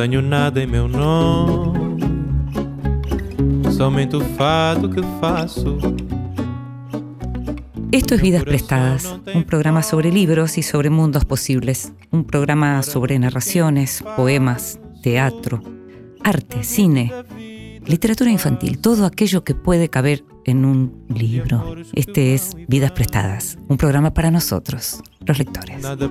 Tenho nada em meu nome, somente o fado que faço. Esto es Vidas Prestadas, un programa sobre libros y sobre mundos posibles, un programa sobre narraciones, poemas, teatro, arte, cine, literatura infantil, todo aquello que puede caber en un libro. Este es Vidas Prestadas, un programa para nosotros, los lectores. Nada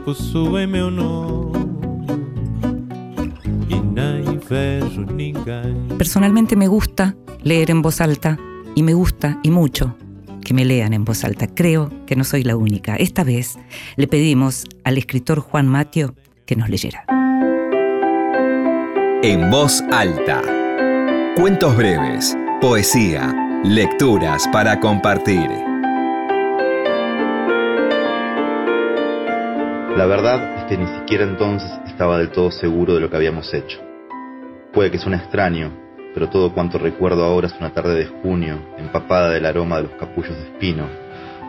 Personalmente me gusta leer en voz alta y me gusta y mucho que me lean en voz alta. Creo que no soy la única. Esta vez le pedimos al escritor Juan Matio que nos leyera. En voz alta. Cuentos breves, poesía, lecturas para compartir. La verdad es que ni siquiera entonces estaba del todo seguro de lo que habíamos hecho. Puede que suene extraño, pero todo cuanto recuerdo ahora es una tarde de junio, empapada del aroma de los capullos de espino,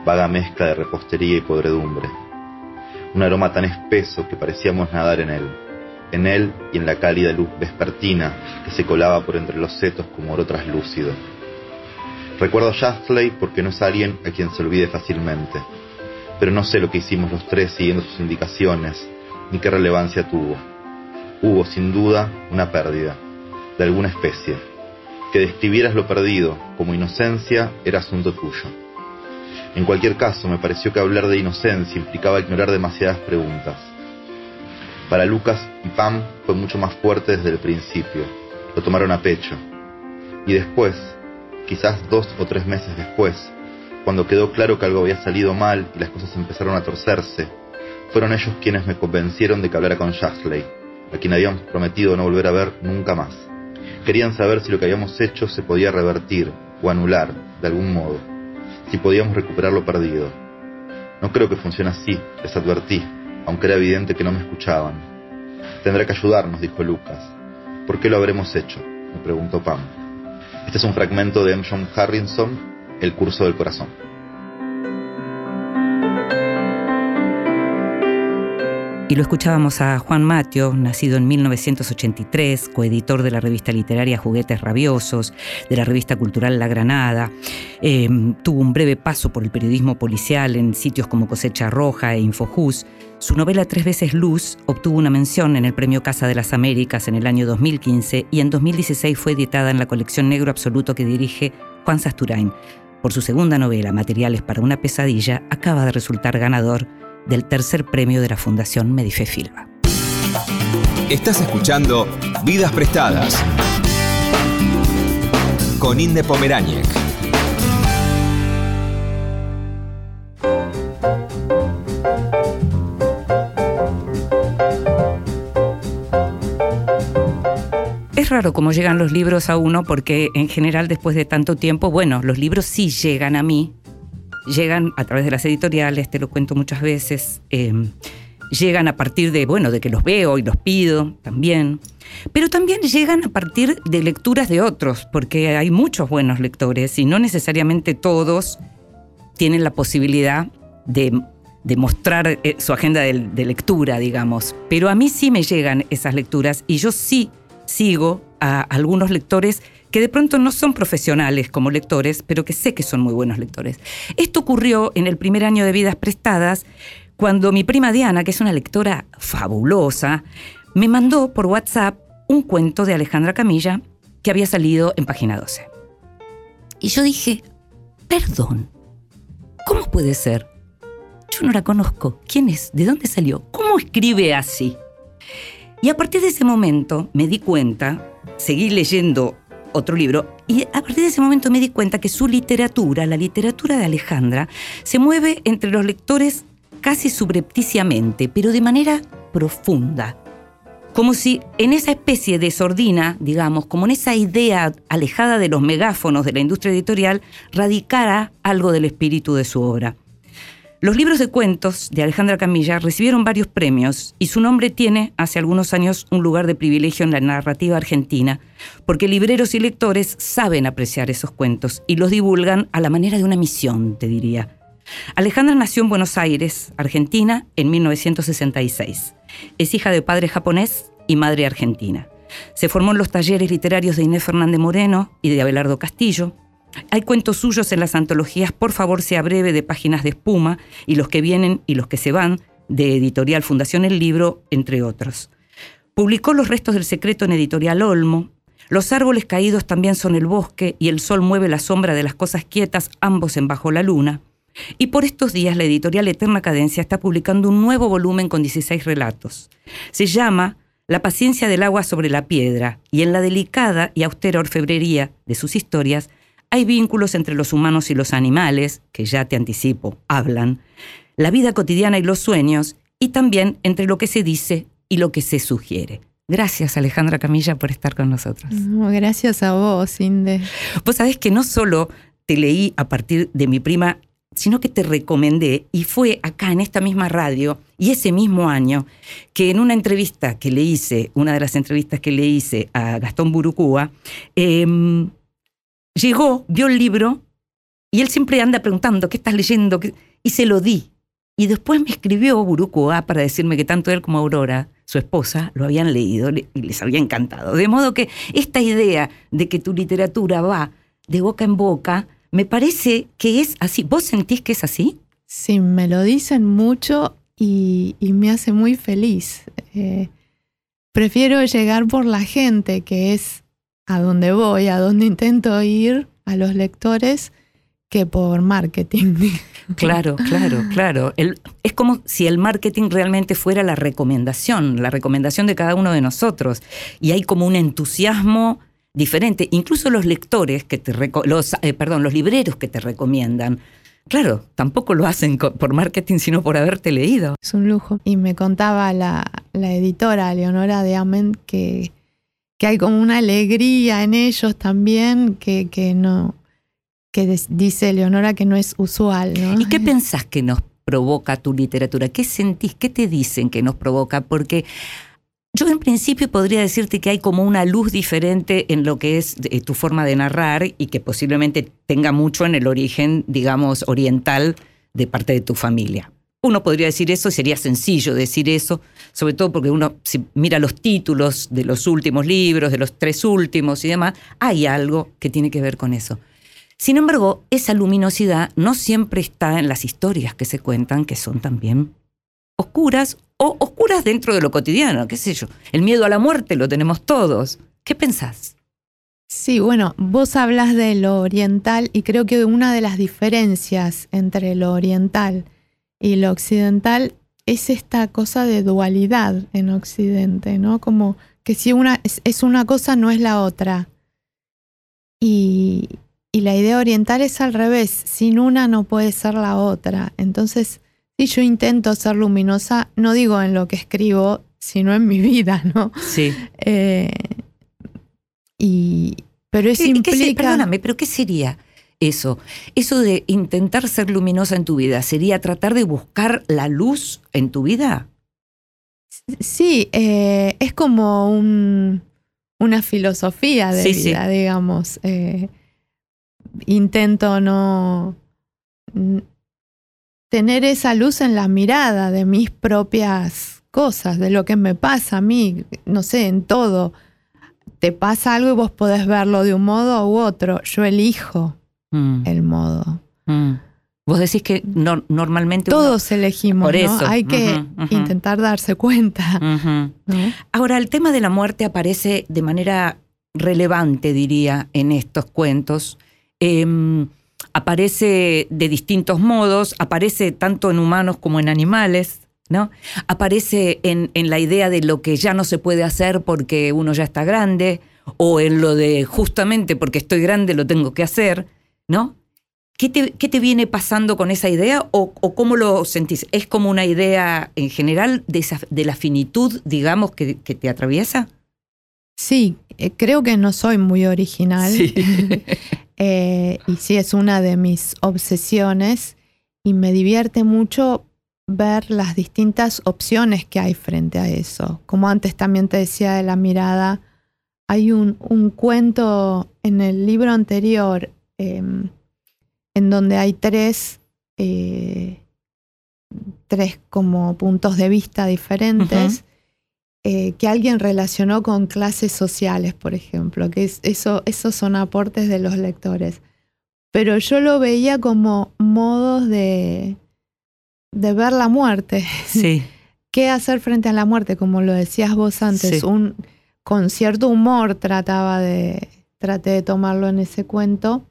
vaga mezcla de repostería y podredumbre. Un aroma tan espeso que parecíamos nadar en él, en él y en la cálida luz vespertina que se colaba por entre los setos como oro traslúcido. Recuerdo a Shastley porque no es alguien a quien se olvide fácilmente, pero no sé lo que hicimos los tres siguiendo sus indicaciones, ni qué relevancia tuvo. Hubo, sin duda, una pérdida, de alguna especie. Que describieras lo perdido como inocencia era asunto tuyo. En cualquier caso, me pareció que hablar de inocencia implicaba ignorar demasiadas preguntas. Para Lucas y Pam fue mucho más fuerte desde el principio. Lo tomaron a pecho. Y después, quizás dos o tres meses después, cuando quedó claro que algo había salido mal y las cosas empezaron a torcerse, fueron ellos quienes me convencieron de que hablara con Shasley, a quien habían prometido no volver a ver nunca más. Querían saber si lo que habíamos hecho se podía revertir o anular de algún modo, si podíamos recuperar lo perdido. No creo que funcione así, les advertí, aunque era evidente que no me escuchaban. Tendrá que ayudarnos, dijo Lucas. ¿Por qué lo habremos hecho? me preguntó Pam. Este es un fragmento de M. John Harrison, El curso del corazón. Y lo escuchábamos a Juan Matio, nacido en 1983, coeditor de la revista literaria Juguetes Rabiosos, de la revista cultural La Granada. Eh, tuvo un breve paso por el periodismo policial en sitios como Cosecha Roja e Infojus. Su novela Tres veces Luz obtuvo una mención en el Premio Casa de las Américas en el año 2015 y en 2016 fue editada en la colección Negro Absoluto que dirige Juan Sasturain. Por su segunda novela, Materiales para una pesadilla, acaba de resultar ganador del tercer premio de la Fundación Medife Filba. Estás escuchando Vidas Prestadas con Inde Pomeráñez. Es raro cómo llegan los libros a uno porque en general después de tanto tiempo, bueno, los libros sí llegan a mí, llegan a través de las editoriales, te lo cuento muchas veces, eh, llegan a partir de, bueno, de que los veo y los pido también, pero también llegan a partir de lecturas de otros, porque hay muchos buenos lectores y no necesariamente todos tienen la posibilidad de, mostrar eh, su agenda de lectura, digamos, pero a mí sí me llegan esas lecturas y yo sí sigo a algunos lectores que de pronto no son profesionales como lectores, pero que sé que son muy buenos lectores. Esto ocurrió en el primer año de Vidas Prestadas, cuando mi prima Diana, que es una lectora fabulosa, me mandó por WhatsApp un cuento de Alejandra Camilla que había salido en página 12. Y yo dije, perdón, ¿cómo puede ser? Yo no la conozco. ¿Quién es? ¿De dónde salió? ¿Cómo escribe así? Y a partir de ese momento me di cuenta, seguí leyendo otro libro, y a partir de ese momento me di cuenta que su literatura, la literatura de Alejandra, se mueve entre los lectores casi subrepticiamente, pero de manera profunda. Como si en esa especie de sordina, digamos, como en esa idea alejada de los megáfonos de la industria editorial, radicara algo del espíritu de su obra. Los libros de cuentos de Alejandra Camilla recibieron varios premios y su nombre tiene hace algunos años un lugar de privilegio en la narrativa argentina, porque libreros y lectores saben apreciar esos cuentos y los divulgan a la manera de una misión, te diría. Alejandra nació en Buenos Aires, Argentina, en 1966. Es hija de padre japonés y madre argentina. Se formó en los talleres literarios de Inés Fernández Moreno y de Abelardo Castillo. Hay cuentos suyos en las antologías Por favor sea breve de Páginas de Espuma y Los que vienen y los que se van de Editorial Fundación El Libro, entre otros. Publicó Los restos del secreto en Editorial Olmo. Los árboles caídos también son el bosque y el sol mueve la sombra de las cosas quietas, ambos en Bajo la Luna. Y por estos días la editorial Eterna Cadencia está publicando un nuevo volumen con 16 relatos. Se llama La paciencia del agua sobre la piedra y en la delicada y austera orfebrería de sus historias hay vínculos entre los humanos y los animales, que ya te anticipo, hablan, la vida cotidiana y los sueños, y también entre lo que se dice y lo que se sugiere. Gracias Alejandra Camilla por estar con nosotros. gracias a vos, Inde. Vos sabés que no solo te leí a partir de mi prima sino que te recomendé, y fue acá en esta misma radio, y ese mismo año, que en una entrevista que le hice, una de las entrevistas que le hice a Gastón Burucúa, em, llegó, vio el libro, y él siempre anda preguntando, ¿qué estás leyendo? Y se lo di. Y después me escribió Burucúa para decirme que tanto él como Aurora, su esposa, lo habían leído y les había encantado. De modo que esta idea de que tu literatura va de boca en boca, me parece que es así. ¿Vos sentís que es así? Sí, me lo dicen mucho y, me hace muy feliz. Eh, prefiero llegar por la gente, que es a donde voy, a donde intento ir, a los lectores, que por marketing. Claro, claro, claro. es como si el marketing realmente fuera la recomendación, la recomendación de cada uno de nosotros. Y hay como un entusiasmo diferente. Incluso los lectores que te los, eh, perdón, los libreros que te recomiendan. Claro, tampoco lo hacen por marketing, sino por haberte leído. Es un lujo. Y me contaba la, editora Leonora de Amen que, que hay como una alegría en ellos también que, que no, que dice Leonora que no es usual. ¿Y qué pensás que nos provoca tu literatura? ¿Qué sentís? ¿Qué te dicen que nos provoca? Porque yo en principio podría decirte que hay como una luz diferente en lo que es eh, tu forma de narrar y que posiblemente tenga mucho en el origen, digamos, oriental de parte de tu familia. Uno podría decir eso, sería sencillo decir eso, sobre todo porque uno si mira los títulos de los últimos libros, de los tres últimos y demás, hay algo que tiene que ver con eso. Sin embargo, esa luminosidad no siempre está en las historias que se cuentan, que son también oscuras o oscuras dentro de lo cotidiano, qué sé yo. El miedo a la muerte lo tenemos todos. ¿Qué pensás? Sí, bueno, vos hablas de lo oriental y creo que una de las diferencias entre lo oriental y lo occidental es esta cosa de dualidad en Occidente, ¿no? Como que si una es, una cosa no es la otra. Y, y la idea oriental es al revés, sin una no puede ser la otra. Entonces, y yo intento ser luminosa, no digo en lo que escribo, sino en mi vida, ¿no? Sí. Eh, y, pero eso implica... perdóname, pero ¿qué sería eso? Eso de intentar ser luminosa en tu vida, ¿sería tratar de buscar la luz en tu vida? Sí, eh, es como una filosofía de vida, digamos. Eh, intento no tener esa luz en la mirada de mis propias cosas, de lo que me pasa a mí, no sé, en todo. Te pasa algo y vos podés verlo de un modo u otro. Yo elijo mm. el modo. Mm. Vos decís que normalmente... Todos elegimos, Por eso. Hay que intentar darse cuenta. Ahora, el tema de la muerte aparece de manera relevante, diría, en estos cuentos. Em, aparece de distintos modos, aparece tanto en humanos como en animales, ¿no? Aparece en, la idea de lo que ya no se puede hacer porque uno ya está grande, o en lo de justamente porque estoy grande lo tengo que hacer, ¿no? ¿Qué te, qué te viene pasando con esa idea o, cómo lo sentís? ¿Es como una idea en general de, de la finitud, digamos, que, te atraviesa? Sí, eh, creo que no soy muy original. Sí. Eh, y sí, es una de mis obsesiones y me divierte mucho ver las distintas opciones que hay frente a eso. Como antes también te decía de la mirada, hay un, cuento en el libro anterior em, en donde hay tres, eh, tres como puntos de vista diferentes. eh, que alguien relacionó con clases sociales, por ejemplo, que es, eso, esos son aportes de los lectores. Pero yo lo veía como modos de, de ver la muerte. Sí. ¿Qué hacer frente a la muerte? Como lo decías vos antes, Sí. un, con cierto humor trataba de, traté de tomarlo en ese cuento.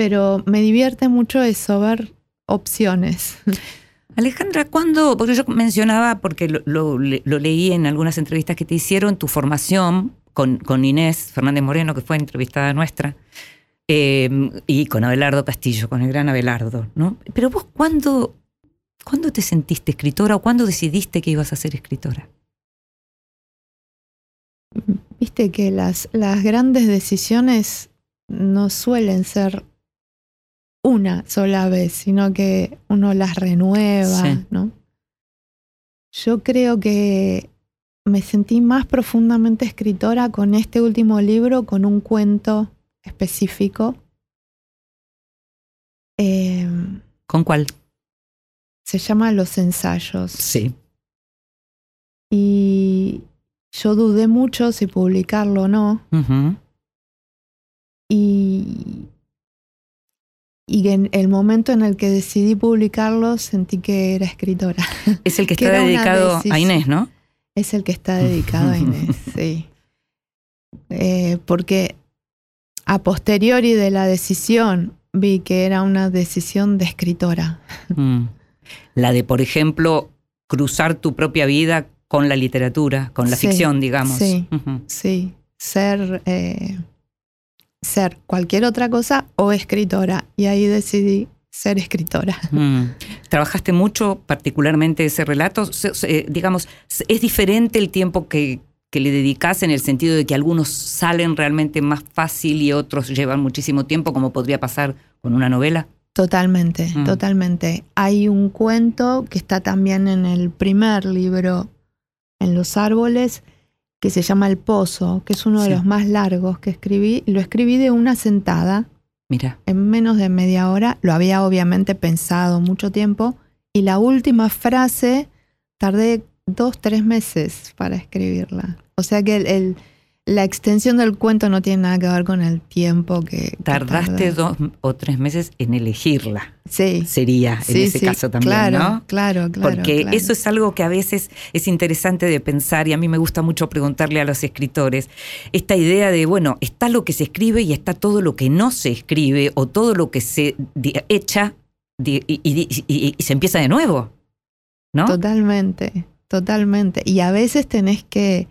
Pero me divierte mucho eso, ver opciones. Alejandra, ¿cuándo? Porque yo mencionaba, porque lo, lo- lo leí en algunas entrevistas que te hicieron, tu formación con, con Inés Fernández Moreno, que fue entrevistada nuestra, eh, y con Abelardo Castillo, con el gran Abelardo, ¿no? Pero vos, ¿cuándo, ¿cuándo te sentiste escritora o cuándo decidiste que ibas a ser escritora? Viste que las, las grandes decisiones no suelen ser una sola vez, sino que uno las renueva, Sí. ¿no? Yo creo que me sentí más profundamente escritora con este último libro, con un cuento específico. Eh, ¿Con cuál? se llama Los ensayos. Sí. Y yo dudé mucho si publicarlo o no. Y, y en el momento en el que decidí publicarlo sentí que era escritora. Es el que está dedicado a. Inés, ¿no? Es el que está dedicado a Inés, sí. Eh, porque a posteriori de la decisión vi que era una decisión de escritora. Mm. La de, por ejemplo, cruzar tu propia vida con la literatura, con la Sí, ficción, digamos. sí. Sí, ser, eh, ser cualquier otra cosa o escritora. Y ahí decidí ser escritora. Mm. ¿Trabajaste mucho particularmente ese relato? Eh, digamos, ¿es diferente el tiempo que, que le dedicas en el sentido de que algunos salen realmente más fácil y otros llevan muchísimo tiempo, como podría pasar con una novela? Totalmente, Mm. totalmente. Hay un cuento que está también en el primer libro, En los árboles, que se llama El Pozo, que es uno Sí. de los más largos que escribí. Lo escribí de una sentada, Mira, en menos de media hora. Lo había obviamente pensado mucho tiempo. Y la última frase tardé dos, tres meses para escribirla. O sea que el- el- la extensión del cuento no tiene nada que ver con el tiempo que... tardaste dos o tres meses en elegirla, Sí. sería en ese sí, caso también, claro, ¿no? Claro, claro. Porque claro. eso es algo que a veces es interesante de pensar y a mí me gusta mucho preguntarle a los escritores. Esta idea de, bueno, está lo que se escribe y está todo lo que no se escribe o todo lo que se echa y, y- y- y se empieza de nuevo. ¿No? Totalmente, totalmente. Y a veces tenés que,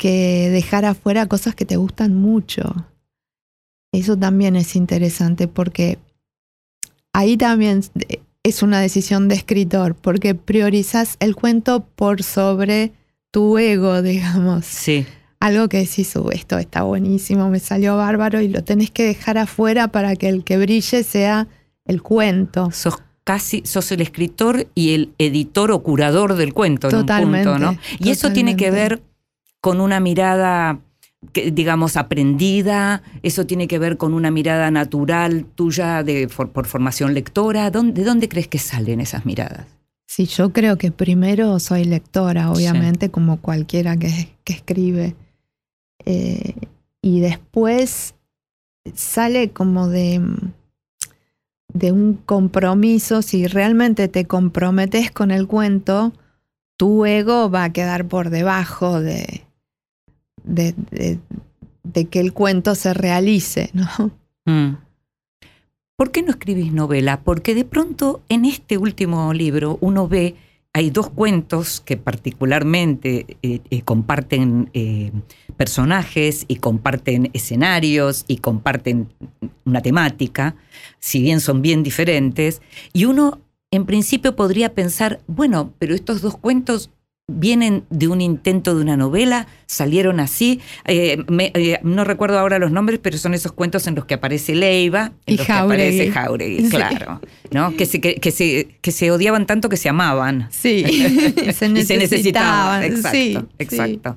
que dejar afuera cosas que te gustan mucho. Eso también es interesante porque ahí también es una decisión de escritor, porque priorizas el cuento por sobre tu ego, digamos. Sí. Algo que decís, "Uh, esto está buenísimo, me salió bárbaro y lo tenés que dejar afuera para que el que brille sea el cuento. Sos casi, sos el escritor y el editor o curador del cuento en Totalmente, un punto, ¿no? Y eso tiene que ver con una mirada, que, digamos, aprendida, eso tiene que ver con una mirada natural tuya de, for- por formación lectora. ¿Dónde- ¿De dónde crees que salen esas miradas? Sí, yo creo que primero soy lectora, obviamente, como cualquiera que, que escribe. Eh, y después sale como de, de un compromiso. Si realmente te comprometes con el cuento, tu ego va a quedar por debajo de, de, de- de que el cuento se realice, ¿no? Mm. ¿Por qué no escribís novela? Porque de pronto en este último libro uno ve, hay dos cuentos que particularmente eh, eh, comparten eh, personajes y comparten escenarios y comparten una temática, si bien son bien diferentes, y uno en principio podría pensar, bueno, pero estos dos cuentos vienen de un intento de una novela, salieron así. Eh, me- eh, no recuerdo ahora los nombres, pero son esos cuentos en los que aparece Leiva, en Y los que aparece Jauregui, Sí. claro. ¿no? Que, se, que, que se, que se odiaban tanto que se amaban. Sí, se Y se necesitaban. Exacto, sí, sí. exacto.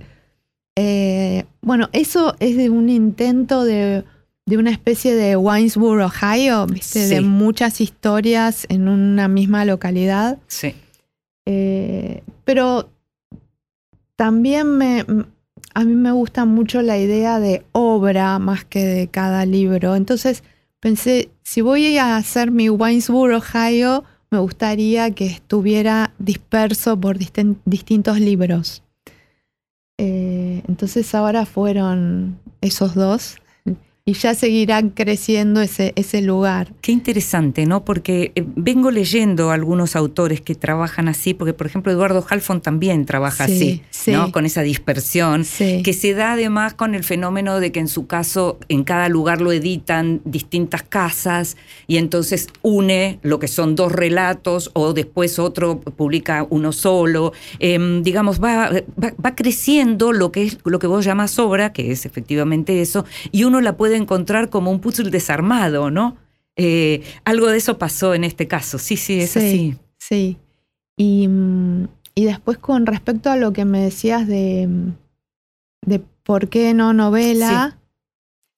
Eh, bueno, eso es de un intento de, de una especie de Winesburg, Ohio, de muchas historias en una misma localidad. Sí. Pero también me, a mí me gusta mucho la idea de obra más que de cada libro. Entonces pensé, si voy a hacer mi Waynesboro, Ohio, me gustaría que estuviera disperso por distintos libros. Eh, entonces ahora fueron esos dos y ya seguirán creciendo ese, ese lugar. Qué interesante, ¿no? Porque eh, vengo leyendo algunos autores que trabajan así, porque por ejemplo Eduardo Halfon también trabaja así, ¿no? Con esa dispersión, que se da además con el fenómeno de que en su caso en cada lugar lo editan distintas casas y entonces une lo que son dos relatos o después otro publica uno solo. Em, digamos, va, va, va creciendo lo que es lo que vos llamas obra, que es efectivamente eso, y uno la puede encontrar como un puzzle desarmado, ¿no? Eh, algo de eso pasó en este caso, sí, sí, es así. Sí, y, mm, y, después con respecto a lo que me decías de, de por qué no novela,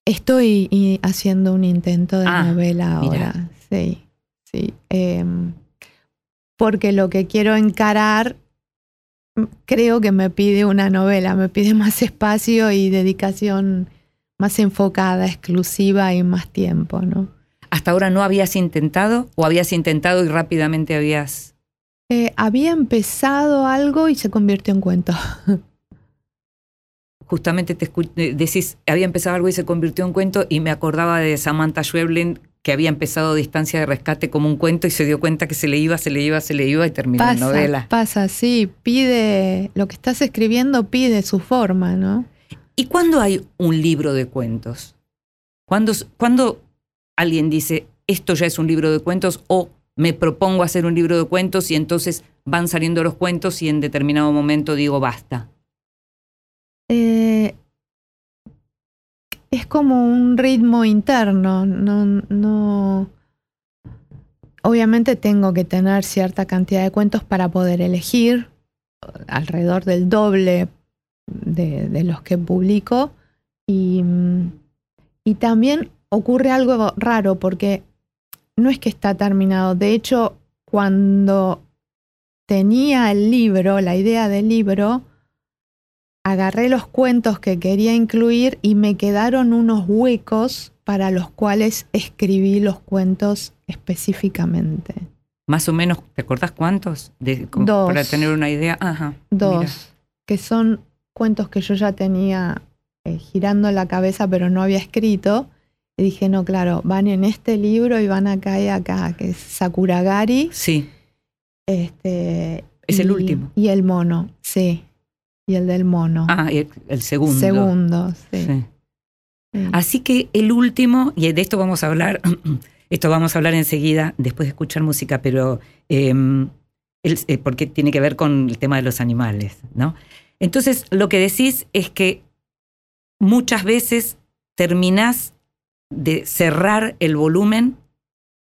estoy haciendo un intento de ah, novela ahora, sí, sí. Em, porque lo que quiero encarar mm, creo que me pide una novela, me pide más espacio y dedicación más enfocada, exclusiva y más tiempo, ¿no? ¿Hasta ahora no habías intentado o habías intentado y rápidamente habías...? Eh, había empezado algo y se convirtió en cuento. Justamente te eh, decís, había empezado algo y se convirtió en cuento y me acordaba de Samantha Schweblin que había empezado Distancia de Rescate como un cuento y se dio cuenta que se le iba, se le iba, se le iba y terminó en novela. Pasa, sí, pide, lo que estás escribiendo pide su forma, ¿no? ¿Y cuándo hay un libro de cuentos? ¿Cuándo, alguien dice, esto ya es un libro de cuentos o me propongo hacer un libro de cuentos y entonces van saliendo los cuentos y en determinado momento digo, basta? Eh, es como un ritmo interno, no, no... Obviamente tengo que tener cierta cantidad de cuentos para poder elegir, alrededor del doble de, los que publico. Y, y también ocurre algo raro porque no es que está terminado. De hecho, cuando tenía el libro, la idea del libro, agarré los cuentos que quería incluir y me quedaron unos huecos para los cuales escribí los cuentos específicamente. Más o menos, ¿te acordás cuántos? Dos. Para tener una idea. Ajá. Dos. Que son cuentos que yo ya tenía eh, girando la cabeza, pero no había escrito. Y dije, no, claro, van en este libro y van acá y acá, que es Sakuragari. Sí. Este, es el último. Y el mono, sí. Y el del mono. Ah, el, el segundo. Segundo, sí. Así que el último, y de esto vamos a hablar, esto vamos a hablar enseguida, después de escuchar música, pero em, eh, porque tiene que ver con el tema de los animales, ¿no? Entonces, lo que decís es que muchas veces terminás de cerrar el volumen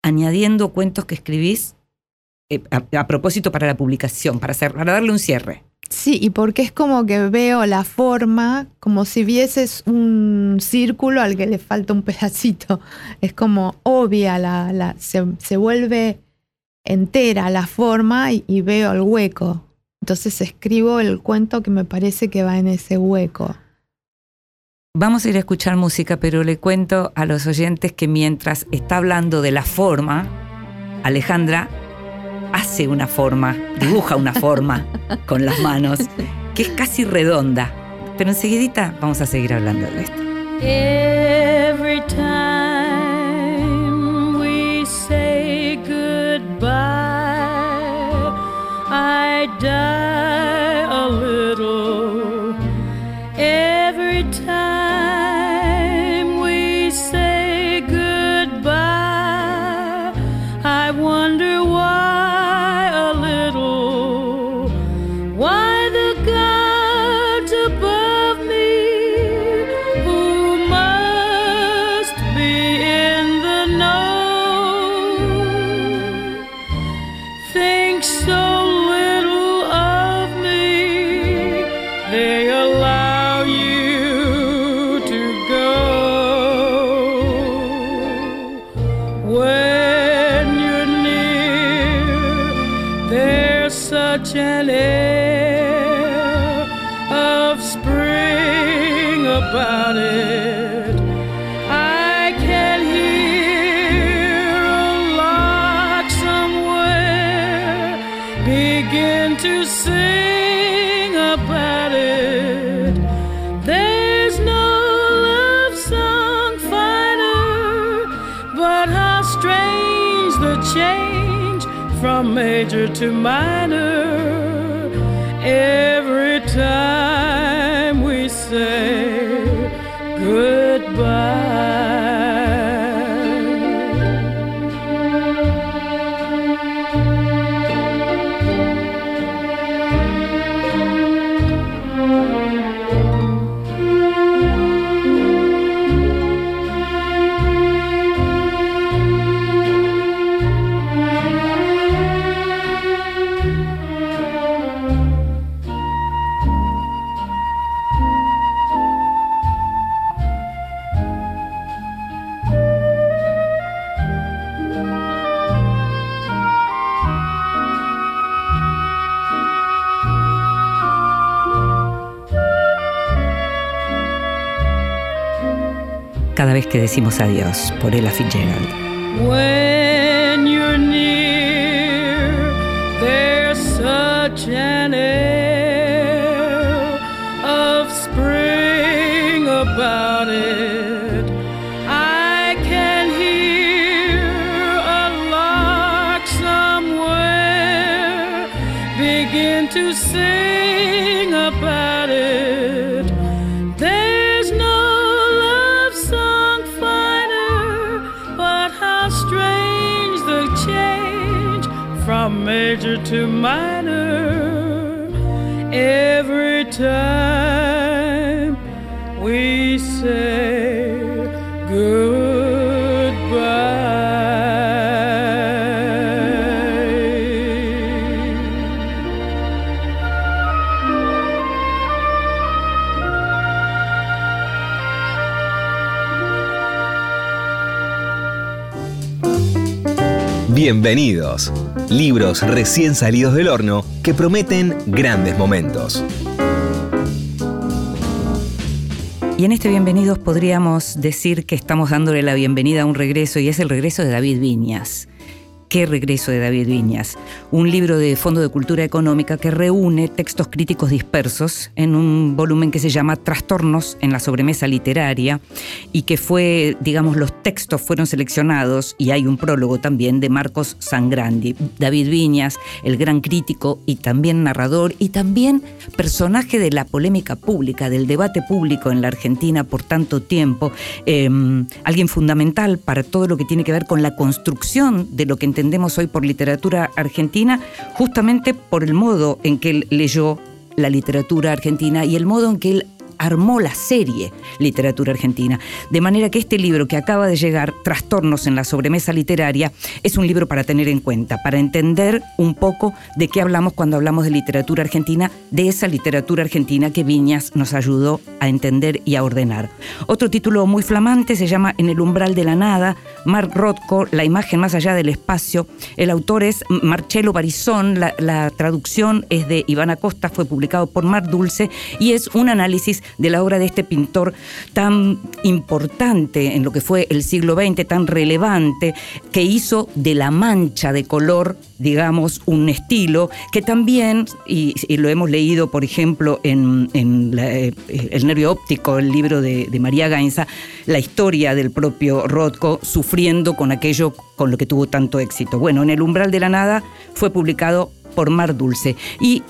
añadiendo cuentos que escribís eh, a, propósito para la publicación, para, para darle un cierre. Sí, y porque es como que veo la forma como si vieses un círculo al que le falta un pedacito. Es como obvia, la, se, vuelve entera la forma y veo el hueco. Entonces escribo el cuento que me parece que va en ese hueco. Vamos a ir a escuchar música, pero le cuento a los oyentes que mientras está hablando de la forma, Alejandra hace una forma, dibuja una forma con las manos, que es casi redonda. Pero enseguidita vamos a seguir hablando de esto. Every time die from major to minor que decimos adiós, por Ella Fitzgerald. When you're near, there's such an air of spring about it. I can hear a lark somewhere begin to sing about from major to minor every time we say goodbye. Bienvenidos. Libros recién salidos del horno que prometen grandes momentos. Y en este Bienvenidos podríamos decir que estamos dándole la bienvenida a un regreso y es el regreso de David Viñas. ¿Qué regreso de David Viñas? Un libro de Fondo de Cultura Económica que reúne textos críticos dispersos en un volumen que se llama Trastornos en la sobremesa literaria y que fue, digamos, los textos fueron seleccionados y hay un prólogo también de Marcos Sangrandi. David Viñas, el gran crítico y también narrador y también personaje de la polémica pública, del debate público en la Argentina por tanto tiempo, eh, alguien fundamental para todo lo que tiene que ver con la construcción de lo que entendemos hoy por literatura argentina, justamente por el modo en que él leyó la literatura argentina y el modo en que él armó la serie Literatura Argentina. De manera que este libro que acaba de llegar, Trastornos en la sobremesa literaria, es un libro para tener en cuenta, para entender un poco de qué hablamos cuando hablamos de literatura argentina, de esa literatura argentina que Viñas nos ayudó a entender y a ordenar. Otro título muy flamante se llama En el umbral de la nada, Mark Rothko, La imagen más allá del espacio. El autor es Marcelo Barizón, la, traducción es de Iván Acosta, fue publicado por Mar Dulce y es un análisis de la obra de este pintor tan importante en lo que fue el siglo XX, tan relevante, que hizo de la mancha de color, digamos, un estilo que también, y, lo hemos leído, por ejemplo, en, en eh, El nervio óptico, el libro de, de María Gainza, la historia del propio Rothko sufriendo con aquello con lo que tuvo tanto éxito. Bueno, en El umbral de la nada fue publicado por Mar Dulce. Y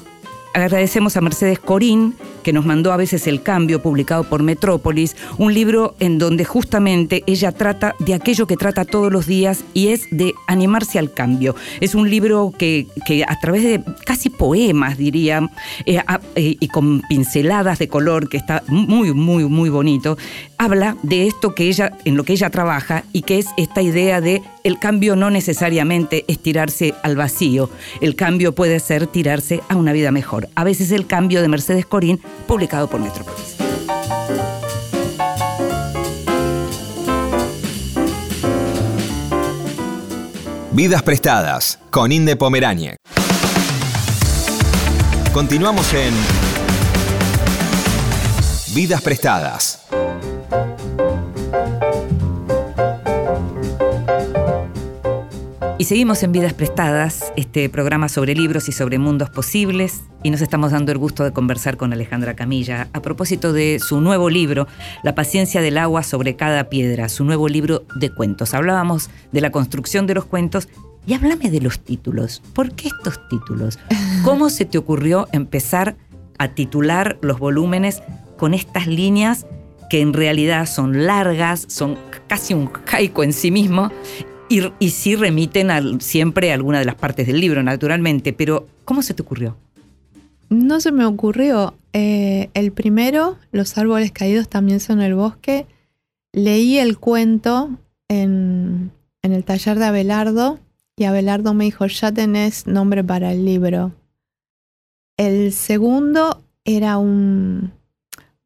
agradecemos a Mercedes Corín, que nos mandó a veces El Cambio, publicado por Metrópolis, un libro en donde justamente ella trata de aquello que trata todos los días y es de animarse al cambio. Es un libro que, que a través de casi poemas, diría, eh, eh, y con pinceladas de color, que está muy, muy, muy bonito, habla de esto que ella, en lo que ella trabaja y que es esta idea de el cambio no necesariamente es tirarse al vacío, el cambio puede ser tirarse a una vida mejor. A veces el cambio de Mercedes Corín, publicado por Metrópolis. Vidas prestadas con Inde Pomeráñez. Continuamos en Vidas prestadas. Y seguimos en Vidas Prestadas, este programa sobre libros y sobre mundos posibles, y nos estamos dando el gusto de conversar con Alejandra Camilla a propósito de su nuevo libro, La paciencia del agua sobre cada piedra, su nuevo libro de cuentos. Hablábamos de la construcción de los cuentos y háblame de los títulos. ¿Por qué estos títulos? ¿Cómo se te ocurrió empezar a titular los volúmenes con estas líneas que en realidad son largas, son casi un haiku en sí mismo y, y sí remiten al- siempre a alguna de las partes del libro, naturalmente, pero ¿cómo se te ocurrió? No se me ocurrió. Eh, el primero, Los árboles caídos también son el bosque. Leí el cuento en, en el taller de Abelardo y Abelardo me dijo, ya tenés nombre para el libro. El segundo era un,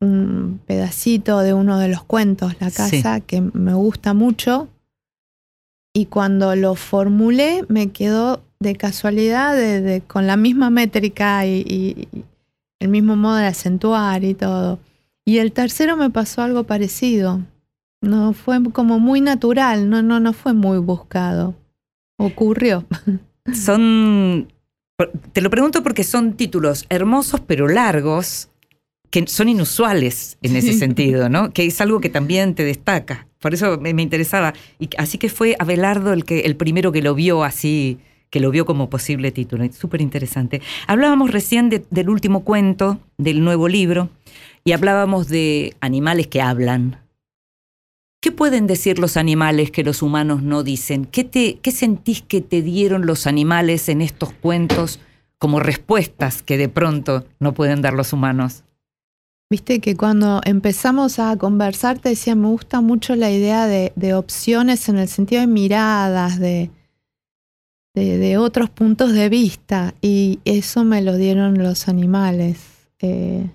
un pedacito de uno de los cuentos, La Sí. casa, que me gusta mucho. Y cuando lo formulé, me quedó de casualidad, de- de- con la misma métrica y, y- y el mismo modo de acentuar y todo. Y el tercero me pasó algo parecido. No fue como muy natural, no, no, no fue muy buscado. Ocurrió. Son. Te lo pregunto porque son títulos hermosos pero largos, que son inusuales en ese sentido, ¿no? Que es algo que también te destaca. Por eso me, interesaba. Y así que fue Abelardo el que el primero que lo vio así, que lo vio como posible título. Súper interesante. Hablábamos recién de- del último cuento del nuevo libro y hablábamos de animales que hablan. ¿Qué pueden decir los animales que los humanos no dicen? ¿Qué, te, ¿Qué sentís que te dieron los animales en estos cuentos como respuestas que de pronto no pueden dar los humanos? Viste que cuando empezamos a conversar te decía, me gusta mucho la idea de, opciones en el sentido de miradas, de, de, otros puntos de vista, y eso me lo dieron los animales. Eh,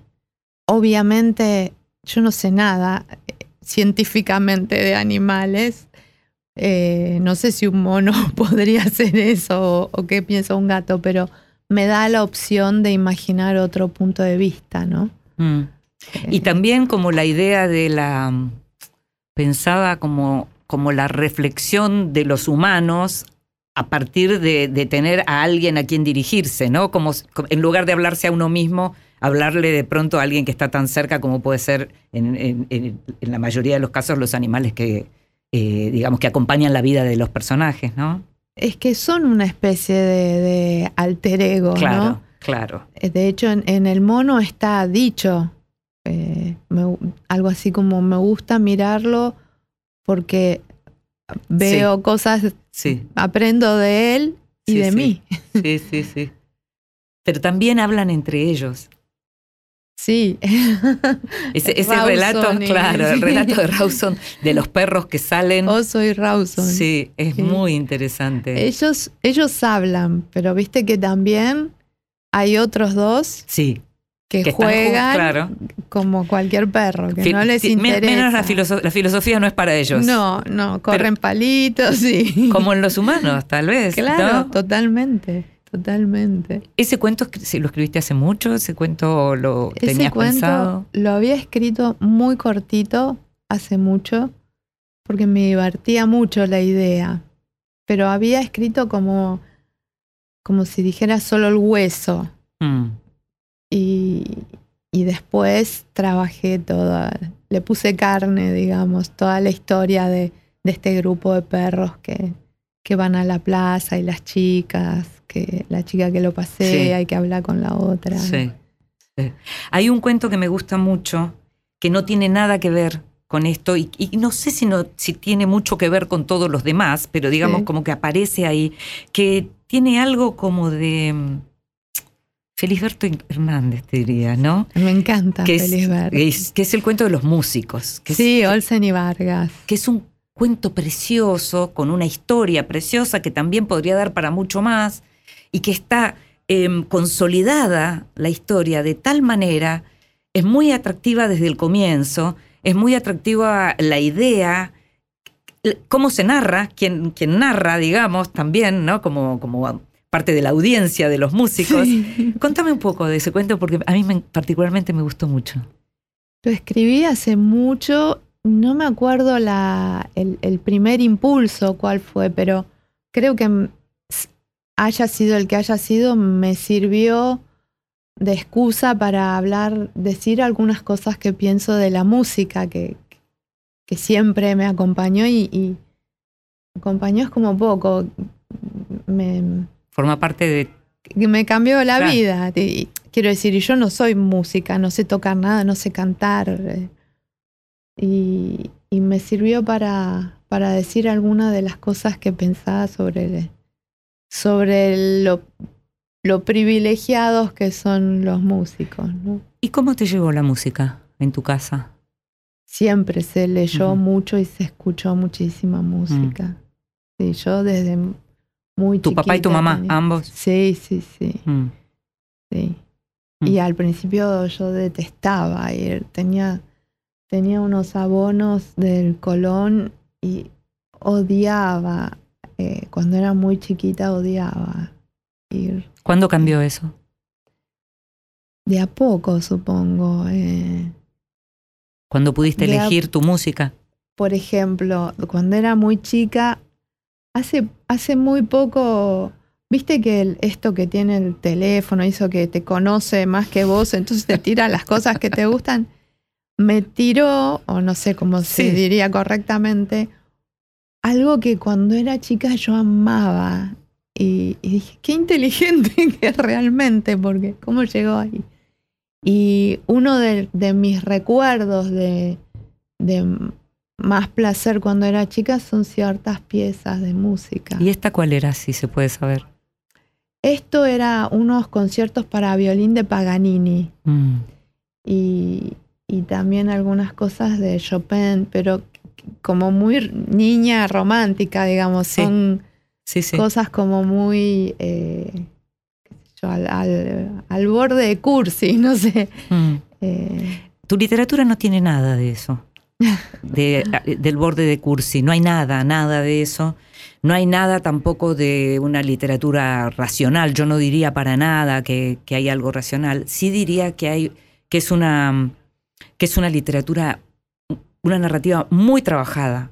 obviamente, yo no sé nada eh, científicamente de animales. Eh, no sé si un mono podría hacer eso o, o qué piensa un gato, pero me da la opción de imaginar otro punto de vista, ¿no? Mm. Y también como la idea de la, pensaba como, como la reflexión de los humanos a partir de, de tener a alguien a quien dirigirse, ¿no? Como, en lugar de hablarse a uno mismo, hablarle de pronto a alguien que está tan cerca como puede ser en, en- en- en la mayoría de los casos los animales que, eh, digamos, que acompañan la vida de los personajes, ¿no? Es que son una especie de, de alter ego, Claro, ¿no? claro. Eh, De hecho, en el mono está dicho eh, me- algo así como me gusta mirarlo porque veo cosas, Sí, aprendo de él y Sí, de mí. sí, sí, sí. Pero también hablan entre ellos. Sí. Ese, ese Rawson relato, y- claro, el relato de Rawson de los perros que salen. Oso y Rawson. Sí, es Sí. muy interesante. Ellos, ellos hablan, pero viste que también hay otros dos sí, que, que juegan claro. como cualquier perro, que no les interesa. Menos la, filoso- la filosofía no es para ellos. No, no, corren palitos y. Como en los humanos, tal vez. Claro, ¿no? totalmente, totalmente. ¿Ese cuento lo escribiste hace mucho? ¿Ese cuento lo Ese tenías cuento pensado? lo había escrito muy cortito hace mucho, porque me divertía mucho la idea. Pero había escrito como, como si dijera solo el hueso. Mm, Y, y después trabajé toda, le puse carne, digamos, toda la historia de, de este grupo de perros que, que van a la plaza y las chicas, que la chica que lo pasea Sí. y que habla con la otra. sí, sí. Hay un cuento que me gusta mucho, que no tiene nada que ver con esto, y, y no sé si, no, si tiene mucho que ver con todos los demás, pero digamos Sí. como que aparece ahí, que tiene algo como de Felisberto Hernández, te diría, ¿no? Me encanta que, es, que es- que es el cuento de los músicos, que, es, Sí, Olsen y Vargas. que es un cuento precioso, con una historia preciosa que también podría dar para mucho más, y que está em, consolidada la historia de tal manera, es muy atractiva desde el comienzo, es muy atractiva la idea, cómo se narra, quien, quien narra, digamos, también, ¿no? Como, como parte de la audiencia de los músicos. Sí. Contame un poco de ese cuento porque a mí me- particularmente me gustó mucho. Lo escribí hace mucho, no me acuerdo la, el, el primer impulso cuál fue, pero creo que haya sido el que haya sido, me sirvió de excusa para hablar, decir algunas cosas que pienso de la música, que, que siempre me acompañó y, y acompañó es como poco, me, Forma parte de... me cambió la Claro. vida. Y- quiero decir, y yo no soy música, no sé tocar nada, no sé cantar. y, y me sirvió para, para decir algunas de las cosas que pensaba sobre, sobre lo, lo privilegiados que son los músicos. ¿no? ¿Y cómo te llevó la música en tu casa? Siempre se leyó mucho y se escuchó muchísima música. Sí, yo desde muy ¿Tu papá y tu mamá, ambos? Sí, sí, sí. Mm. Sí. Mm. Y al principio yo detestaba ir. Tenía, tenía unos abonos del Colón y odiaba. eh, cuando era muy chiquita odiaba ir. ¿Cuándo cambió eso? De a poco, supongo. eh. ¿Cuándo pudiste a- elegir tu música? por ejemplo, cuando era muy chica, hace, hace muy poco, viste que el- esto que tiene el teléfono hizo que te conoce más que vos, entonces te tira las cosas que te gustan. Me tiró, o no sé cómo se diría correctamente, algo que cuando era chica yo amaba. Y, y dije, qué inteligente que es realmente, porque cómo llegó ahí. Y uno de, de mis recuerdos de, de más placer cuando era chica son ciertas piezas de música. ¿Y esta cuál era, si se puede saber? Esto era unos conciertos para violín de Paganini Mm. y, y también algunas cosas de Chopin, pero como muy niña romántica, digamos, Sí. son Sí, sí. cosas como muy eh, al, al- al borde de cursi, no sé. Mm. Eh, Tu literatura no tiene nada de eso. De- del borde de cursi. No hay nada, nada de eso. No hay nada tampoco de una literatura racional. Yo no diría para nada que, que hay algo racional. Sí diría que hay, que es una, que es una literatura, una narrativa muy trabajada,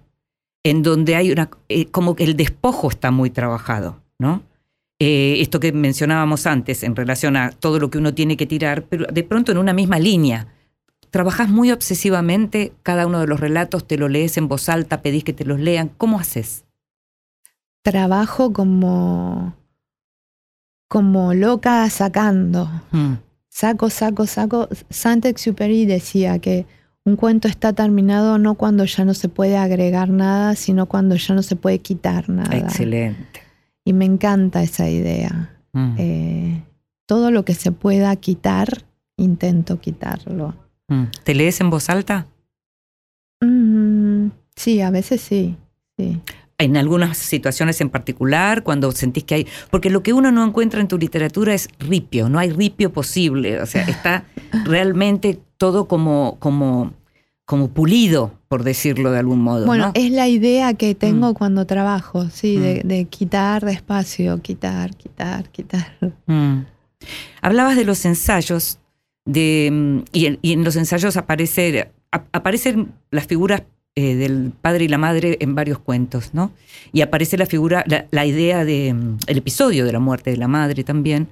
en donde hay una, eh, como que el despojo está muy trabajado, ¿no? Eh, esto que mencionábamos antes en relación a todo lo que uno tiene que tirar, pero de pronto en una misma línea. ¿Trabajás muy obsesivamente cada uno de los relatos? ¿Te lo lees en voz alta? ¿Pedís que te los lean? ¿Cómo haces? trabajo como, como loca sacando. Mm, Saco, saco, saco. Saint-Exupéry decía que un cuento está terminado no cuando ya no se puede agregar nada, sino cuando ya no se puede quitar nada. Excelente. Y me encanta esa idea. Mm, Eh, todo lo que se pueda quitar, intento quitarlo. Mm. ¿Te lees en voz alta? Mm, sí, a veces sí. sí. En algunas situaciones en particular, cuando sentís que hay... Porque lo que uno no encuentra en tu literatura es ripio, no hay ripio posible. O sea, está realmente todo como, como, como pulido, por decirlo de algún modo. Bueno, ¿no? es la idea que tengo Mm. cuando trabajo, sí, de, Mm. de quitar despacio, quitar, quitar, quitar. Mm. Hablabas de los ensayos, de, mm, y, en, y en los ensayos aparece, ap- aparecen las figuras eh, del padre y la madre en varios cuentos, ¿no? Y aparece la figura, la, la idea de mm, el episodio de la muerte de la madre también,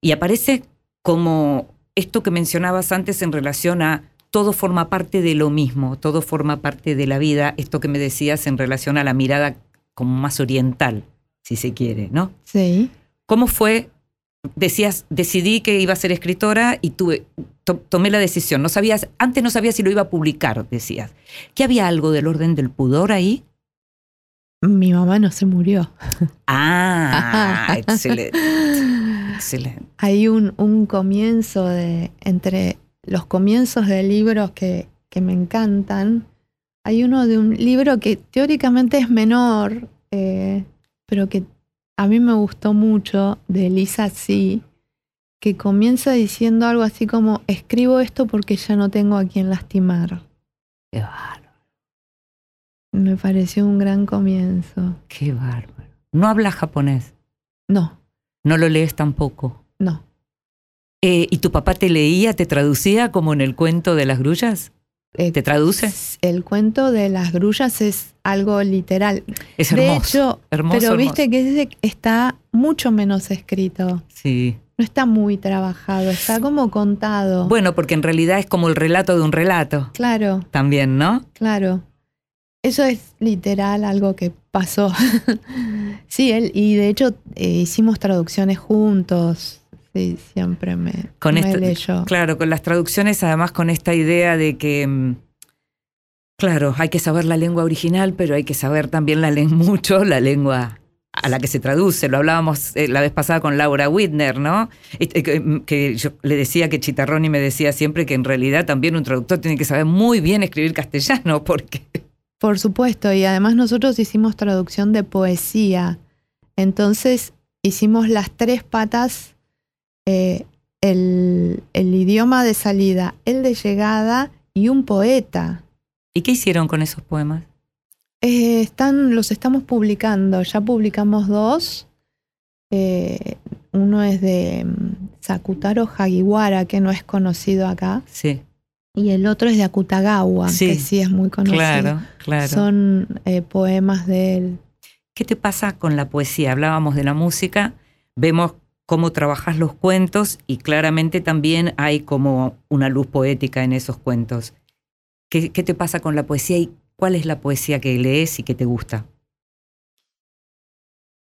y aparece como esto que mencionabas antes en relación a todo forma parte de lo mismo, todo forma parte de la vida, esto que me decías en relación a la mirada como más oriental, si se quiere, ¿no? Sí. ¿Cómo fue? Decías, decidí que iba a ser escritora y tuve, to- tomé la decisión. No sabías, antes no sabías si lo iba a publicar, decías. ¿Que había algo del orden del pudor ahí? Mi mamá no se murió. Ah, excelente, excelente. Hay un, un comienzo de, entre los comienzos de libros que, que me encantan, hay uno de un libro que teóricamente es menor, eh, pero que a mí me gustó mucho, de Lisa C., que comienza diciendo algo así como, escribo esto porque ya no tengo a quien lastimar. Qué bárbaro, Me pareció un gran comienzo. qué bárbaro. No hablas japonés, No, no lo lees tampoco. no. Eh, ¿Y tu papá te leía, te traducía como en el cuento de las grullas? Eh, ¿Te traduce? El cuento de las grullas es algo literal. Es de hermoso. hecho, hermoso, pero hermoso. viste que ese está mucho menos escrito. Sí. No está muy trabajado, está como contado. Bueno, porque en realidad es como el relato de un relato Claro, también, ¿no? claro. Eso es literal algo que pasó. sí, él, y de hecho eh, hicimos traducciones juntos. Sí, siempre me, Con me leyó. Claro, con las traducciones, además con esta idea de que, mm, claro, hay que saber la lengua original, pero hay que saber también la lengua mucho, la lengua a la que se traduce. Lo hablábamos eh, la vez pasada con Laura Whitner, ¿no? Que, mm, que yo le decía que Chitarroni me decía siempre que en realidad también un traductor tiene que saber muy bien escribir castellano, porque Por supuesto, y además nosotros hicimos traducción de poesía. Entonces hicimos las tres patas, eh, el, el idioma de salida, el de llegada y un poeta. ¿Y qué hicieron con esos poemas? Eh, están, los estamos publicando, ya publicamos dos. Eh, uno es de mm, Sakutaro Hagiwara, que no es conocido acá, Sí, y el otro es de Akutagawa, Sí, que sí es muy conocido. claro, claro. Son eh, poemas de él. ¿Qué te pasa con la poesía? Hablábamos de la música, vemos cómo trabajas los cuentos y claramente también hay como una luz poética en esos cuentos. ¿Qué, qué te pasa con la poesía y cuál es la poesía que lees y que te gusta?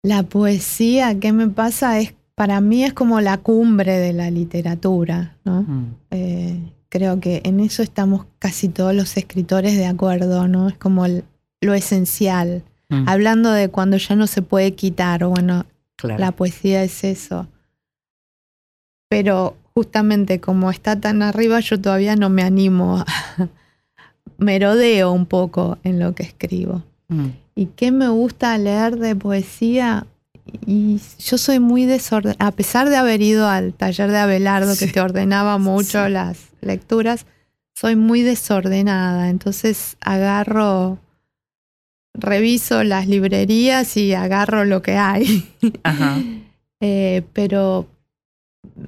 La poesía, ¿qué me pasa? Es, para mí es como la cumbre de la literatura, ¿no? Mm, Eh, creo que en eso estamos casi todos los escritores de acuerdo, ¿no? Es como el- lo esencial. mm, Hablando de cuando ya no se puede quitar, bueno, claro. la poesía es eso. Pero justamente como está tan arriba, yo todavía no me animo a... Merodeo un poco en lo que escribo. Mm, ¿Y qué me gusta leer de poesía? Y yo soy muy desordenada, a pesar de haber ido al taller de Abelardo que te ordenaba mucho Sí. las lecturas, soy muy desordenada, entonces agarro, reviso las librerías y agarro lo que hay. Ajá. Eh, pero,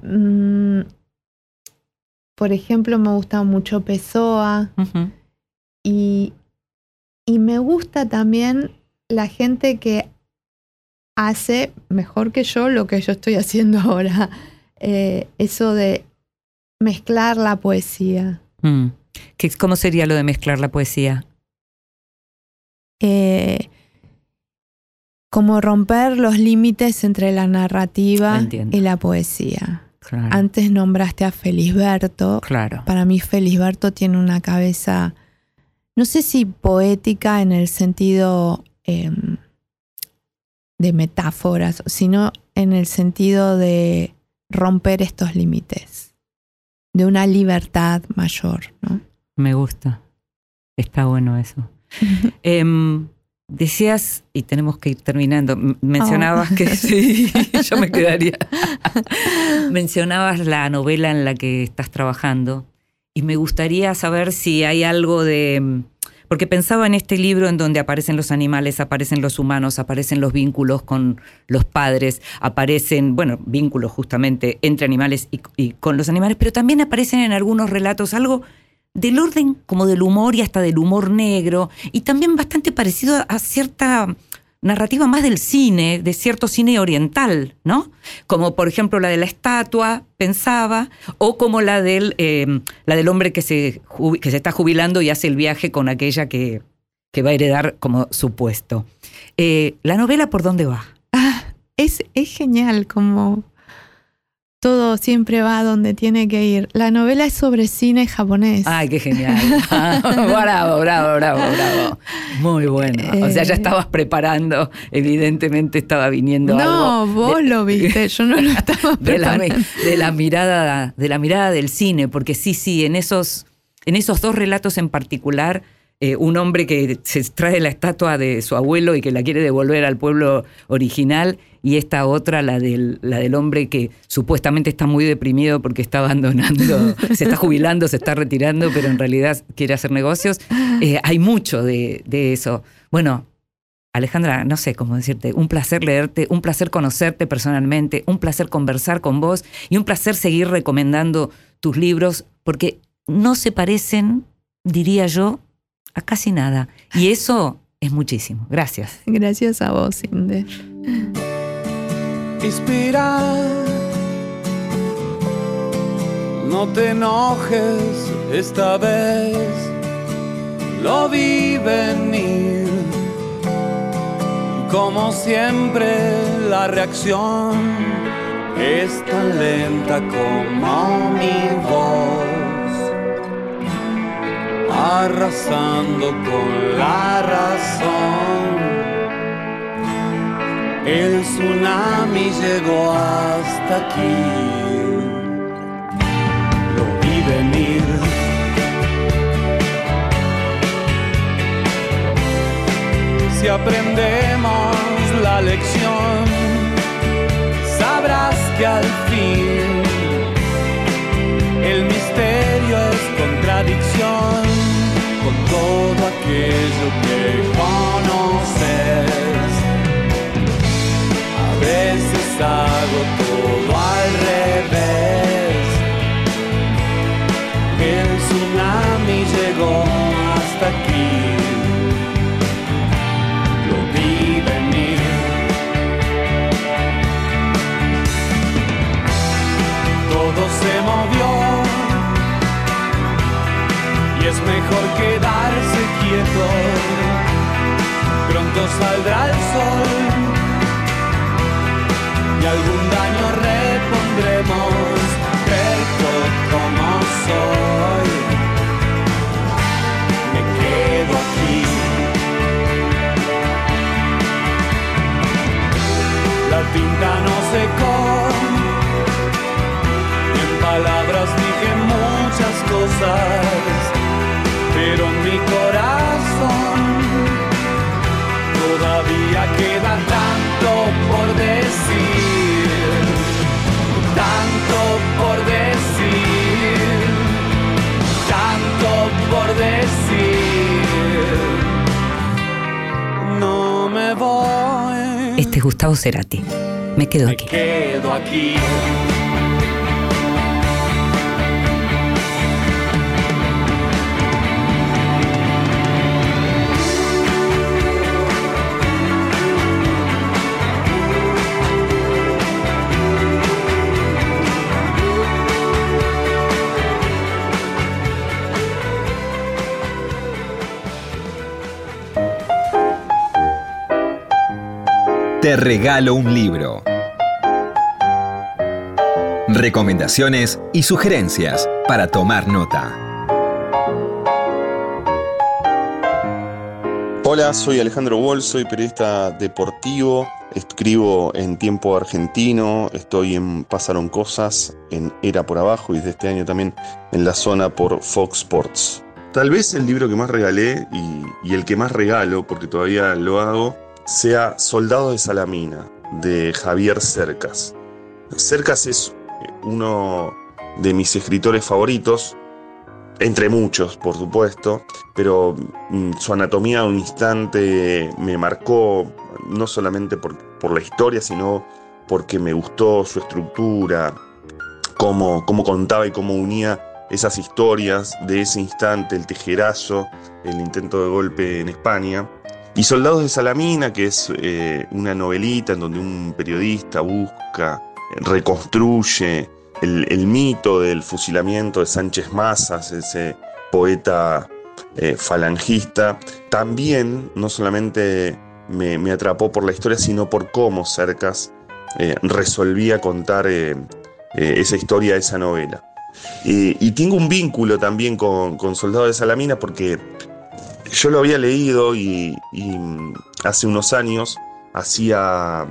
mm, por ejemplo, me gusta mucho Pessoa, y, y me gusta también la gente que hace mejor que yo lo que yo estoy haciendo ahora. Eh, eso de mezclar la poesía. Mm. ¿Qué- ¿Cómo sería lo de mezclar la poesía? Eh, como romper los límites entre la narrativa Entiendo. y la poesía. Claro. Antes nombraste a Felisberto. claro. Para mí Felisberto tiene una cabeza, no sé si poética en el sentido em, de metáforas, sino en el sentido de romper estos límites, de una libertad mayor. ¿no? Me gusta. Está bueno eso. Em, decías, y tenemos que ir terminando, mencionabas Oh. que sí, yo me quedaría. mencionabas la novela en la que estás trabajando y me gustaría saber si hay algo de... mm, Porque pensaba en este libro en donde aparecen los animales, aparecen los humanos, aparecen los vínculos con los padres, aparecen, bueno, vínculos justamente entre animales y, y con los animales, pero también aparecen en algunos relatos algo del orden como del humor y hasta del humor negro, y también bastante parecido a cierta narrativa más del cine, de cierto cine oriental, ¿no? Como por ejemplo la de la estatua, pensaba, o como la del, eh, la del hombre que se, que se está jubilando y hace el viaje con aquella que, que va a heredar como su puesto. Eh, ¿La novela por dónde va? Ah, es, es genial como todo siempre va donde tiene que ir. La novela es sobre cine japonés. Ay, qué genial. bravo, bravo, bravo, bravo. Muy bueno. O sea, ya Eh. estabas preparando, evidentemente estaba viniendo no, algo. vos de- lo viste, yo no lo estaba de la, preparando. de la mirada de la mirada del cine porque sí sí en esos en esos dos relatos en particular eh, un hombre que se trae la estatua de su abuelo y que la quiere devolver al pueblo original y esta otra la del la del hombre que supuestamente está muy deprimido porque está abandonando se está jubilando se está retirando pero en realidad quiere hacer negocios. Eh, hay mucho de, de eso. Bueno Alejandra, no sé cómo decirte, un placer leerte, un placer conocerte personalmente, un placer conversar con vos y un placer seguir recomendando tus libros porque no se parecen diría yo, a casi nada. Y eso es muchísimo. Gracias. Gracias a vos, Inde. Inspira. No te enojes esta vez. Lo vi venir. Como siempre, la reacción es tan lenta como mi voz, arrasando con la razón. El tsunami llegó hasta aquí, lo vi venir. Si aprendemos la lección, sabrás que al fin el misterio es contradicción con todo aquello que conoces. A veces hago todo al revés. El tsunami llegó hasta aquí. Lo vi venir. todo se movió y es mejor quedarse quieto. Pronto saldrá el sol y algún daño repondremos, pero como soy, me quedo aquí. La tinta no secó en palabras dije muchas cosas, pero en mi corazón todavía queda tanto por decir, tanto por decir, tanto por decir. No me voy, Este es Gustavo Cerati. Me quedo me aquí. quedo aquí. Te regalo un libro. Recomendaciones y sugerencias para tomar nota. Hola, soy Alejandro Wall, soy periodista deportivo, escribo en tiempo argentino, estoy en Pasaron Cosas, en Era por Abajo y desde este año también en la zona por Fox Sports. Tal vez el libro que más regalé y, y el que más regalo, porque todavía lo hago, sea Soldado de Salamina, de Javier Cercas. Cercas es uno de mis escritores favoritos, entre muchos, por supuesto, pero mm, su anatomía un instante me marcó, no solamente por, por la historia, sino porque me gustó su estructura, cómo, cómo contaba y cómo unía esas historias de ese instante, el tejerazo, el intento de golpe en España. Y Soldados de Salamina, que es eh, una novelita en donde un periodista busca, reconstruye el, mito del fusilamiento de Sánchez Mazas, ese poeta eh, falangista, también no solamente me, atrapó por la historia, sino por cómo Cercas eh, resolvía contar esa historia, esa novela. Y, tengo un vínculo también con, con Soldado de Salamina porque yo lo había leído y, y, mm, hace unos años hacía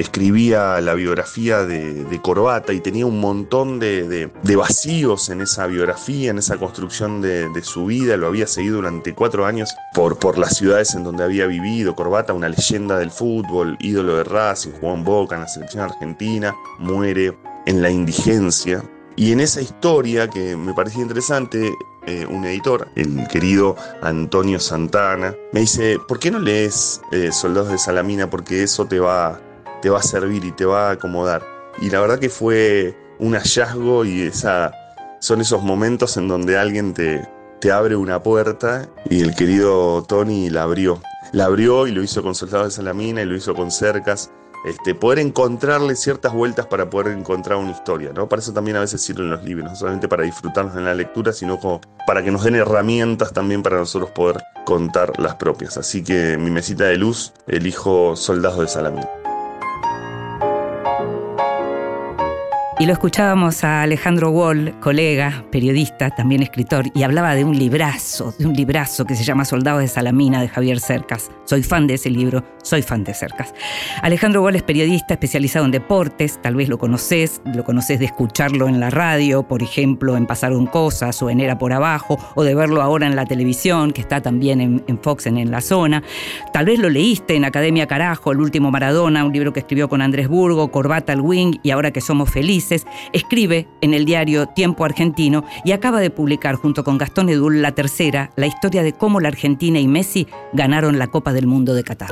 escribía la biografía de, Corbata y tenía un montón de, vacíos en esa biografía, en esa construcción de, de su vida. Lo había seguido durante cuatro años por, por las ciudades en donde había vivido. Corbata, una leyenda del fútbol, ídolo de Racing, jugó en Boca, en la selección argentina, muere en la indigencia. Y en esa historia que me parecía interesante, eh, un editor, el querido Antonio Santana, me dice, ¿por qué no lees eh, Soldados de Salamina? Porque eso te va, te va a servir y te va a acomodar. Y la verdad que fue un hallazgo y esa, son esos momentos en donde alguien te, te abre una puerta y el querido Tony la abrió. La abrió y lo hizo con Soldados de Salamina y lo hizo con Cercas. Este, poder encontrarle ciertas vueltas para poder encontrar una historia, ¿no? Para eso también a veces sirven los libros, no solamente para disfrutarnos en la lectura, sino como para que nos den herramientas también para nosotros poder contar las propias. Así que mi mesita de luz, elijo Soldados de Salamina. Y lo escuchábamos a Alejandro Wall, colega, periodista, también escritor, y hablaba de un librazo, de un librazo que se llama Soldados de Salamina de Javier Cercas. Soy fan de ese libro, soy fan de Cercas. Alejandro Wall es periodista especializado en deportes, tal vez lo conoces, lo conoces de escucharlo en la radio, por ejemplo, en Pasaron Cosas o en Era por Abajo, o de verlo ahora en la televisión, que está también en, en Fox en, en la zona. Tal vez lo leíste en Academia Carajo, El último Maradona, un libro que escribió con Andrés Burgo, Corbata al Wing y Ahora que somos felices escribe en el diario Tiempo Argentino y acaba de publicar junto con Gastón Edul la tercera, la historia de cómo la Argentina y Messi ganaron la Copa del Mundo de Qatar.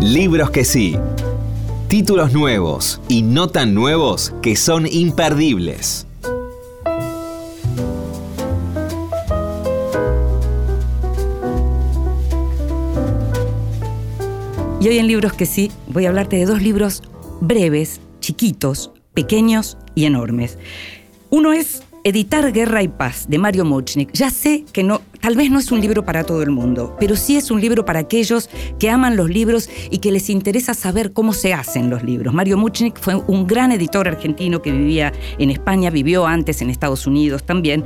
Libros que sí. Títulos nuevos y no tan nuevos que son imperdibles. Y hoy en Libros que sí voy a hablarte de dos libros breves, chiquitos, pequeños y enormes. Uno es Editar Guerra y Paz de Mario Mochnik. Ya sé que no, tal vez no es un libro para todo el mundo, pero sí es un libro para aquellos que aman los libros y que les interesa saber cómo se hacen los libros. Mario Mochnik fue un gran editor argentino que vivía en España, vivió antes en Estados Unidos también,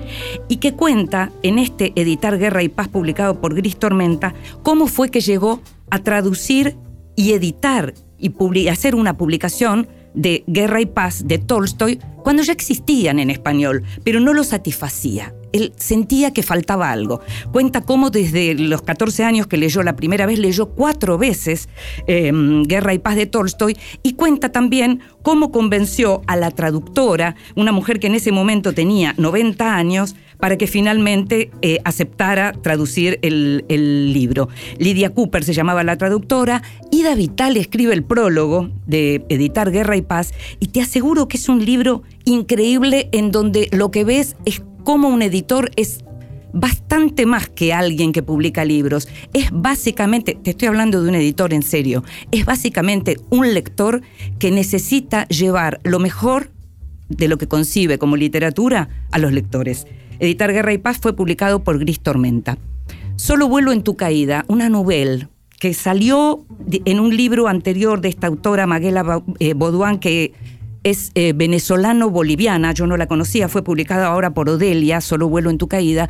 y que cuenta en este Editar Guerra y Paz publicado por Gris Tormenta cómo fue que llegó a traducir y editar y hacer una publicación de Guerra y Paz de Tolstoy cuando ya existían en español, pero no lo satisfacía. Él sentía que faltaba algo. Cuenta cómo desde los 14 años que leyó la primera vez, leyó cuatro veces eh, Guerra y Paz de Tolstoy y cuenta también cómo convenció a la traductora, una mujer que en ese momento tenía 90 años, para que finalmente eh, aceptara traducir el, el, libro. Lidia Cooper se llamaba la traductora, Ida Vital escribe el prólogo de Editar Guerra y Paz y te aseguro que es un libro increíble en donde lo que ves es cómo un editor es bastante más que alguien que publica libros. Es básicamente, te estoy hablando de un editor en serio, es básicamente un lector que necesita llevar lo mejor de lo que concibe como literatura a los lectores. Editar Guerra y Paz fue publicado por Gris Tormenta. Solo vuelo en tu caída, una novela que salió en un libro anterior de esta autora Maguela Baudouin que es eh, venezolano-boliviana, yo no la conocía, fue publicada ahora por Odelia, Solo vuelo en tu caída.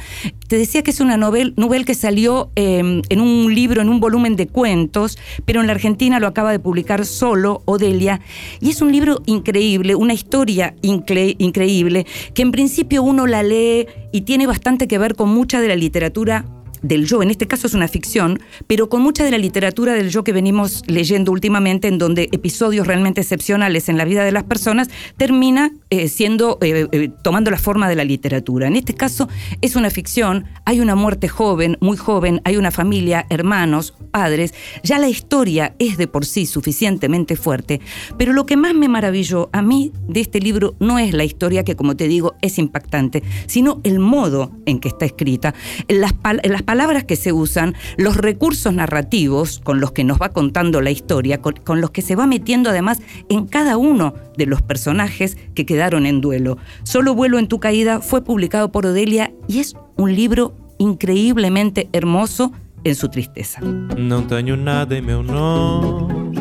Te decía que es una novela novel que salió eh, en un libro, en un volumen de cuentos, pero en la Argentina lo acaba de publicar solo Odelia. Y es un libro increíble, una historia incre increíble, que en principio uno la lee y tiene bastante que ver con mucha de la literatura del yo, en este caso es una ficción, pero con mucha de la literatura del yo que venimos leyendo últimamente, en donde episodios realmente excepcionales en la vida de las personas termina eh, siendo, eh, eh, tomando la forma de la literatura. En este caso es una ficción, hay una muerte joven, muy joven, hay una familia, hermanos, padres, ya la historia es de por sí suficientemente fuerte, pero lo que más me maravilló a mí de este libro no es la historia que, como te digo, es impactante, sino el modo en que está escrita, las, las palabras que se usan, los recursos narrativos con los que nos va contando la historia, con, los que se va metiendo además en cada uno de los personajes que quedaron en duelo. Solo vuelo en tu caída fue publicado por Odelia y es un libro increíblemente hermoso en su tristeza. Não tenho nada em meu nome,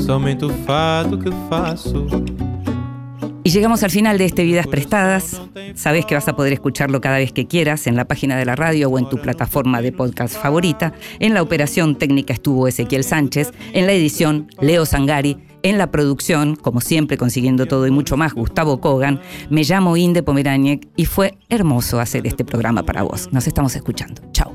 somente que faço. Y llegamos al final de este Vidas Prestadas. Sabes que vas a poder escucharlo cada vez que quieras en la página de la radio o en tu plataforma de podcast favorita. En la operación técnica estuvo Ezequiel Sánchez, en la edición Leo Sangari, en la producción, como siempre consiguiendo todo y mucho más, Gustavo Kogan. Me llamo Inde Pomeraniec y fue hermoso hacer este programa para vos. Nos estamos escuchando. Chao.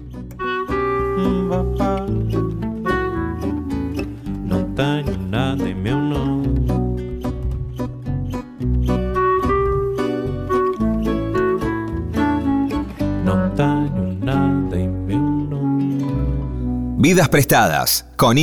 Vidas prestadas con